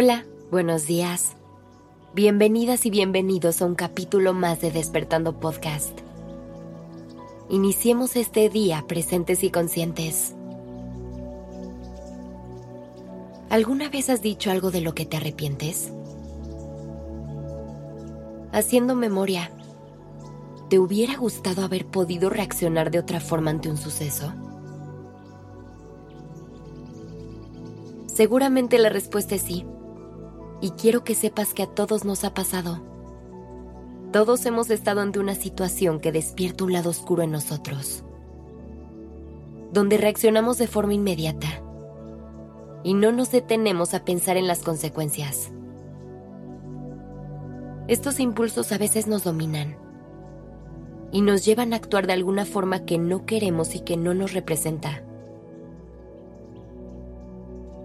Hola, buenos días. Bienvenidas y bienvenidos a un capítulo más de Despertando Podcast. Iniciemos este día presentes y conscientes. ¿Alguna vez has dicho algo de lo que te arrepientes? Haciendo memoria, ¿te hubiera gustado haber podido reaccionar de otra forma ante un suceso? Seguramente la respuesta es sí y quiero que sepas que a todos nos ha pasado. Todos hemos estado ante una situación que despierta un lado oscuro en nosotros, donde reaccionamos de forma inmediata y no nos detenemos a pensar en las consecuencias. Estos impulsos a veces nos dominan y nos llevan a actuar de alguna forma que no queremos y que no nos representa.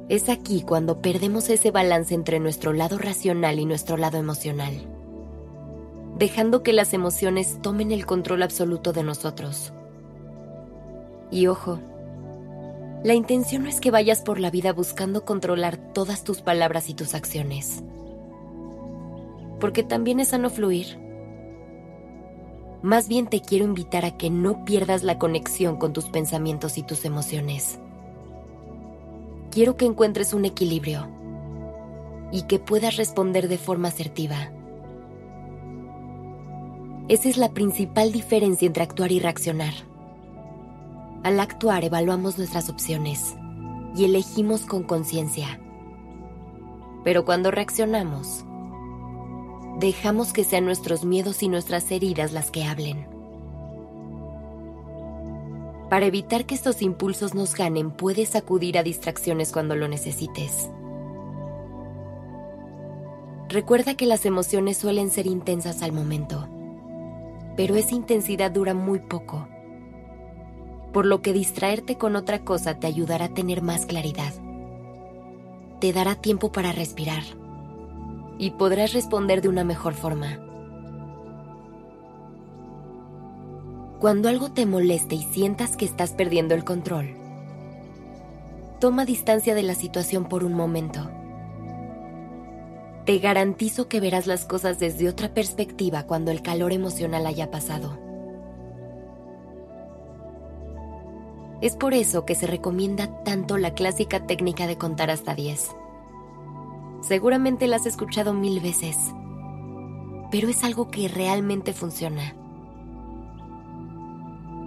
Es aquí cuando perdemos ese balance entre nuestro lado racional y nuestro lado emocional, dejando que las emociones tomen el control absoluto de nosotros. Y ojo, la intención no es que vayas por la vida buscando controlar todas tus palabras y tus acciones, porque también es sano fluir. Más bien te quiero invitar a que no pierdas la conexión con tus pensamientos y tus emociones quiero que encuentres un equilibrio y que puedas responder de forma asertiva. Esa es la principal diferencia entre actuar y reaccionar. Al actuar evaluamos nuestras opciones y elegimos con conciencia. Pero cuando reaccionamos, dejamos que sean nuestros miedos y nuestras heridas las que hablen. Para evitar que estos impulsos nos ganen, puedes acudir a distracciones cuando lo necesites. Recuerda que las emociones suelen ser intensas al momento, pero esa intensidad dura muy poco, por lo que distraerte con otra cosa te ayudará a tener más claridad. Te dará tiempo para respirar y podrás responder de una mejor forma. Cuando algo te moleste y sientas que estás perdiendo el control, toma distancia de la situación por un momento. Te garantizo que verás las cosas desde otra perspectiva cuando el calor emocional haya pasado. Es por eso que se recomienda tanto la clásica técnica de contar hasta 10. Seguramente la has escuchado mil veces, pero es algo que realmente funciona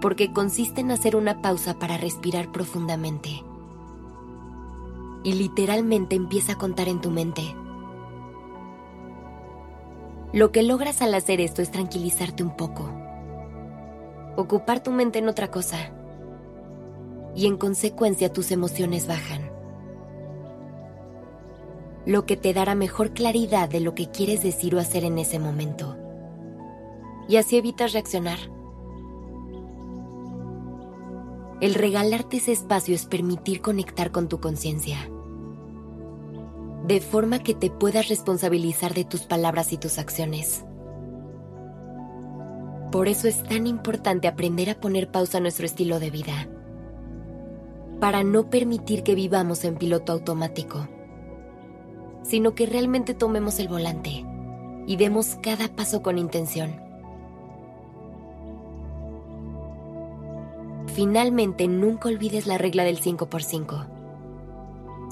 porque consiste en hacer una pausa para respirar profundamente. Y literalmente empieza a contar en tu mente. Lo que logras al hacer esto es tranquilizarte un poco, ocupar tu mente en otra cosa, y en consecuencia tus emociones bajan. Lo que te dará mejor claridad de lo que quieres decir o hacer en ese momento. Y así evitas reaccionar el regalarte ese espacio es permitir conectar con tu conciencia, de forma que te puedas responsabilizar de tus palabras y tus acciones. Por eso es tan importante aprender a poner pausa a nuestro estilo de vida, para no permitir que vivamos en piloto automático, sino que realmente tomemos el volante y demos cada paso con intención. Finalmente, nunca olvides la regla del 5x5.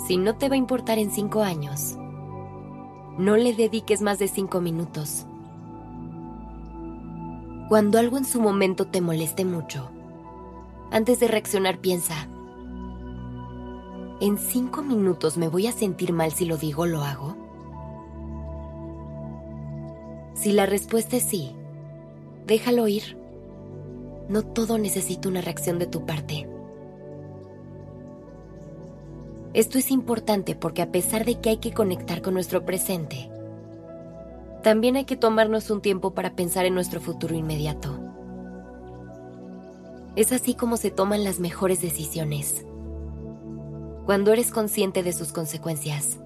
Si no te va a importar en 5 años, no le dediques más de 5 minutos. Cuando algo en su momento te moleste mucho, antes de reaccionar piensa, ¿en 5 minutos me voy a sentir mal si lo digo o lo hago? Si la respuesta es sí, déjalo ir. No todo necesita una reacción de tu parte. Esto es importante porque a pesar de que hay que conectar con nuestro presente, también hay que tomarnos un tiempo para pensar en nuestro futuro inmediato. Es así como se toman las mejores decisiones, cuando eres consciente de sus consecuencias.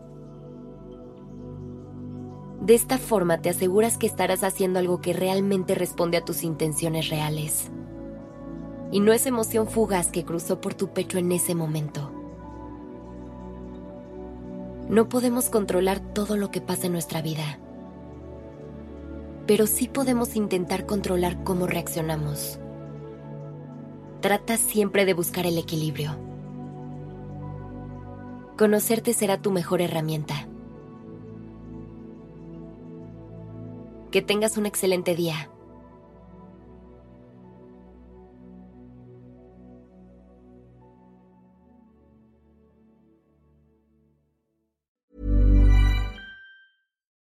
De esta forma te aseguras que estarás haciendo algo que realmente responde a tus intenciones reales y no es emoción fugaz que cruzó por tu pecho en ese momento. No podemos controlar todo lo que pasa en nuestra vida, pero sí podemos intentar controlar cómo reaccionamos. Trata siempre de buscar el equilibrio. Conocerte será tu mejor herramienta. Que tengas un excelente día.